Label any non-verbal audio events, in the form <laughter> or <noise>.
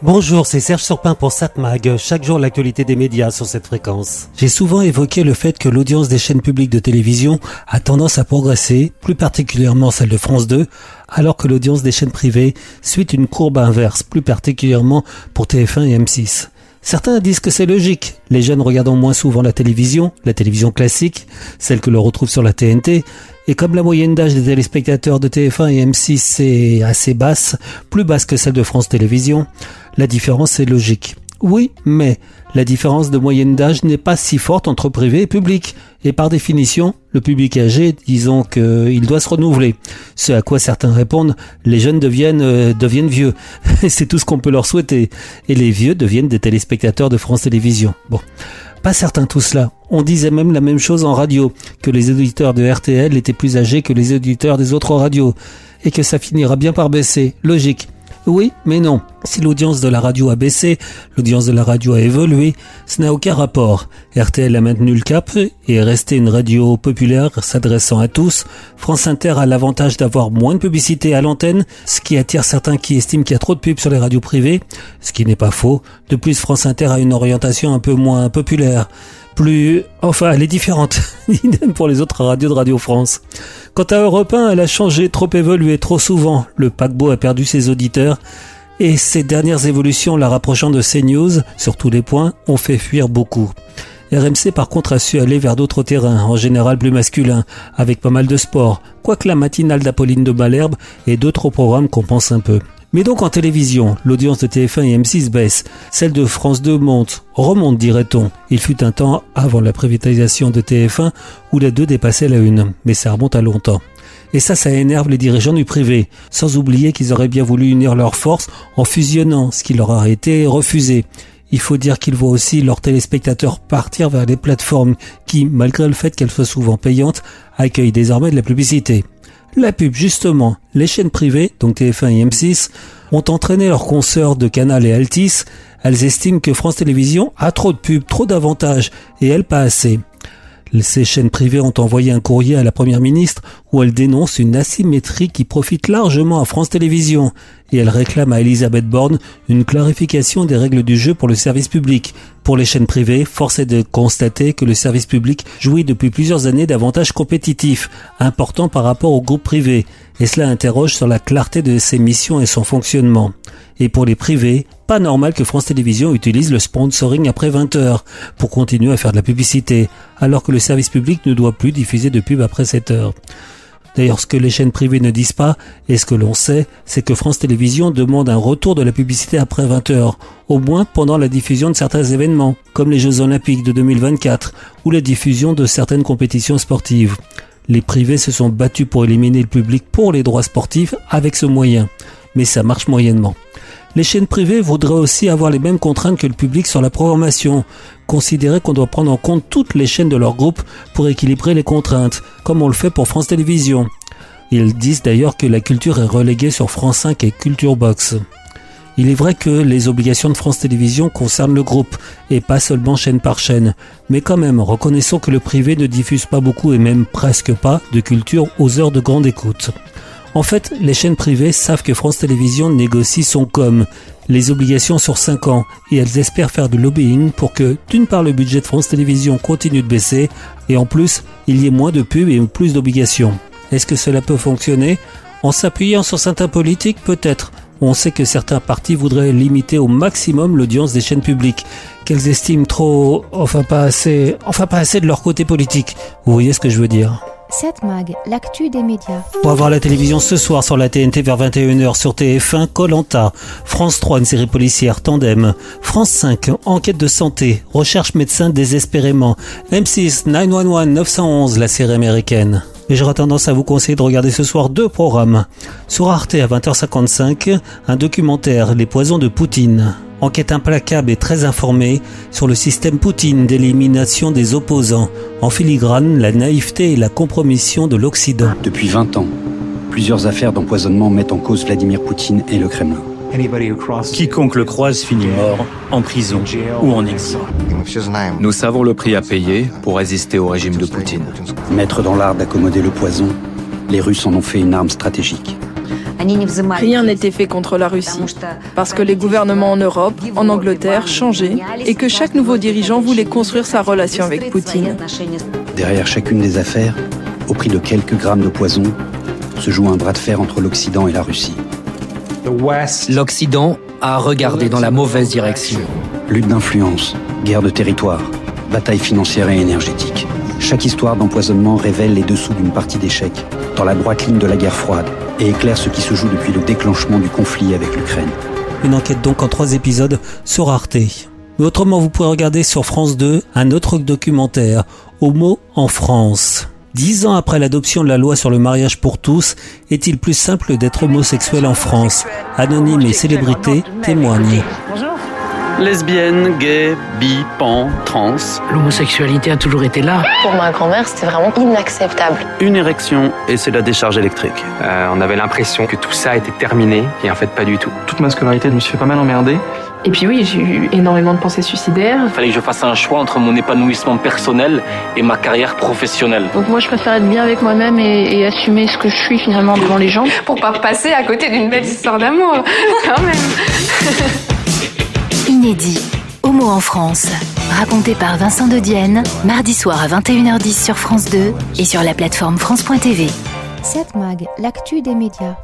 Bonjour, c'est Serge Surpin pour SatMag. Chaque jour, l'actualité des médias sur cette fréquence. J'ai souvent évoqué le fait que l'audience des chaînes publiques de télévision a tendance à progresser, plus particulièrement celle de France 2, alors que l'audience des chaînes privées suit une courbe inverse, plus particulièrement pour TF1 et M6. Certains disent que c'est logique. Les jeunes regardant moins souvent la télévision, la télévision classique, celle que l'on retrouve sur la TNT, et comme la moyenne d'âge des téléspectateurs de TF1 et M6 est assez basse, plus basse que celle de France Télévisions, la différence est logique. Oui, mais la différence de moyenne d'âge n'est pas si forte entre privé et public. Et par définition, le public âgé, disons qu'il doit se renouveler. Ce à quoi certains répondent, les jeunes deviennent, euh, deviennent vieux. <laughs> C'est tout ce qu'on peut leur souhaiter. Et les vieux deviennent des téléspectateurs de France Télévisions. Bon. Pas certain tout cela. On disait même la même chose en radio, que les auditeurs de RTL étaient plus âgés que les auditeurs des autres radios, et que ça finira bien par baisser. Logique. Oui, mais non. Si l'audience de la radio a baissé, l'audience de la radio a évolué, ce n'a aucun rapport. RTL a maintenu le cap et est resté une radio populaire s'adressant à tous. France Inter a l'avantage d'avoir moins de publicité à l'antenne, ce qui attire certains qui estiment qu'il y a trop de pubs sur les radios privées, ce qui n'est pas faux. De plus, France Inter a une orientation un peu moins populaire plus... Enfin, elle est différente. Idem <laughs> pour les autres radios de Radio France. Quant à Europe 1, elle a changé, trop évolué, trop souvent. Le paquebot a perdu ses auditeurs. Et ces dernières évolutions, la rapprochant de CNews, sur tous les points, ont fait fuir beaucoup. RMC par contre a su aller vers d'autres terrains, en général plus masculins, avec pas mal de sport, quoique la matinale d'Apolline de Malherbe et d'autres programmes compensent un peu. Mais donc en télévision, l'audience de TF1 et M6 baisse, celle de France 2 monte, remonte dirait-on. Il fut un temps avant la privatisation de TF1 où la 2 dépassait la 1, mais ça remonte à longtemps. Et ça, ça énerve les dirigeants du privé, sans oublier qu'ils auraient bien voulu unir leurs forces en fusionnant, ce qui leur a été refusé. Il faut dire qu'ils voient aussi leurs téléspectateurs partir vers les plateformes qui, malgré le fait qu'elles soient souvent payantes, accueillent désormais de la publicité. La pub, justement, les chaînes privées, donc TF1 et M6, ont entraîné leurs consoeurs de Canal et Altis. Elles estiment que France Télévisions a trop de pubs, trop d'avantages, et elles pas assez. Ces chaînes privées ont envoyé un courrier à la Première ministre où elle dénonce une asymétrie qui profite largement à France Télévisions et elle réclame à Elisabeth Borne une clarification des règles du jeu pour le service public. Pour les chaînes privées, force est de constater que le service public jouit depuis plusieurs années d'avantages compétitifs, importants par rapport au groupe privé, et cela interroge sur la clarté de ses missions et son fonctionnement. Et pour les privés, pas normal que France Télévisions utilise le sponsoring après 20 heures pour continuer à faire de la publicité, alors que le service public ne doit plus diffuser de pub après 7 heures. D'ailleurs, ce que les chaînes privées ne disent pas, et ce que l'on sait, c'est que France Télévisions demande un retour de la publicité après 20 heures, au moins pendant la diffusion de certains événements, comme les Jeux Olympiques de 2024, ou la diffusion de certaines compétitions sportives. Les privés se sont battus pour éliminer le public pour les droits sportifs avec ce moyen, mais ça marche moyennement. Les chaînes privées voudraient aussi avoir les mêmes contraintes que le public sur la programmation, considérer qu'on doit prendre en compte toutes les chaînes de leur groupe pour équilibrer les contraintes, comme on le fait pour France Télévisions. Ils disent d'ailleurs que la culture est reléguée sur France 5 et Culture Box. Il est vrai que les obligations de France Télévisions concernent le groupe et pas seulement chaîne par chaîne. Mais quand même, reconnaissons que le privé ne diffuse pas beaucoup et même presque pas de culture aux heures de grande écoute. En fait, les chaînes privées savent que France Télévisions négocie son com, les obligations sur 5 ans, et elles espèrent faire du lobbying pour que, d'une part, le budget de France Télévisions continue de baisser, et en plus, il y ait moins de pubs et plus d'obligations. Est-ce que cela peut fonctionner? En s'appuyant sur certains politiques, peut-être. On sait que certains partis voudraient limiter au maximum l'audience des chaînes publiques, qu'elles estiment trop, enfin pas assez, enfin pas assez de leur côté politique. Vous voyez ce que je veux dire? 7 Mag, l'actu des médias. Pour avoir la télévision ce soir sur la TNT vers 21h sur TF1, Colanta, France 3, une série policière, Tandem, France 5, enquête de santé, recherche médecin désespérément, M6, 911, 911, la série américaine. Et j'aurais tendance à vous conseiller de regarder ce soir deux programmes. Sur Arte à 20h55, un documentaire, Les poisons de Poutine. Enquête implacable et très informée sur le système Poutine d'élimination des opposants. En filigrane, la naïveté et la compromission de l'Occident. Depuis 20 ans, plusieurs affaires d'empoisonnement mettent en cause Vladimir Poutine et le Kremlin. Quiconque le croise finit mort, en prison ou en exil. Nous savons le prix à payer pour résister au régime de Poutine. Maître dans l'art d'accommoder le poison, les Russes en ont fait une arme stratégique. Rien n'était fait contre la Russie, parce que les gouvernements en Europe, en Angleterre, changeaient et que chaque nouveau dirigeant voulait construire sa relation avec Poutine. Derrière chacune des affaires, au prix de quelques grammes de poison, se joue un bras de fer entre l'Occident et la Russie. L'Occident a regardé dans la mauvaise direction. Lutte d'influence, guerre de territoire, bataille financière et énergétique. Chaque histoire d'empoisonnement révèle les dessous d'une partie d'échec, dans la droite ligne de la guerre froide, et éclaire ce qui se joue depuis le déclenchement du conflit avec l'Ukraine. Une enquête donc en trois épisodes sur Arte. Mais autrement, vous pourrez regarder sur France 2 un autre documentaire, Homo en France. Dix ans après l'adoption de la loi sur le mariage pour tous, est-il plus simple d'être homosexuel en France? Anonymes et célébrités témoignent. Lesbienne, gay, bi, pan, trans. L'homosexualité a toujours été là. Pour ma grand-mère, c'était vraiment inacceptable. Une érection et c'est la décharge électrique. Euh, on avait l'impression que tout ça était terminé et en fait pas du tout. Toute ma scolarité, je me suis fait pas mal emmerder. Et puis oui, j'ai eu énormément de pensées suicidaires. Il fallait que je fasse un choix entre mon épanouissement personnel et ma carrière professionnelle. Donc moi, je préfère être bien avec moi-même et, et, assumer ce que je suis finalement devant les gens. Pour pas passer à côté d'une belle histoire d'amour, quand même. <laughs> Inédit. Homo en France. Raconté par Vincent de Dienne, mardi soir à 21h10 sur France 2 et sur la plateforme France.tv. 7 Mag, l'actu des médias.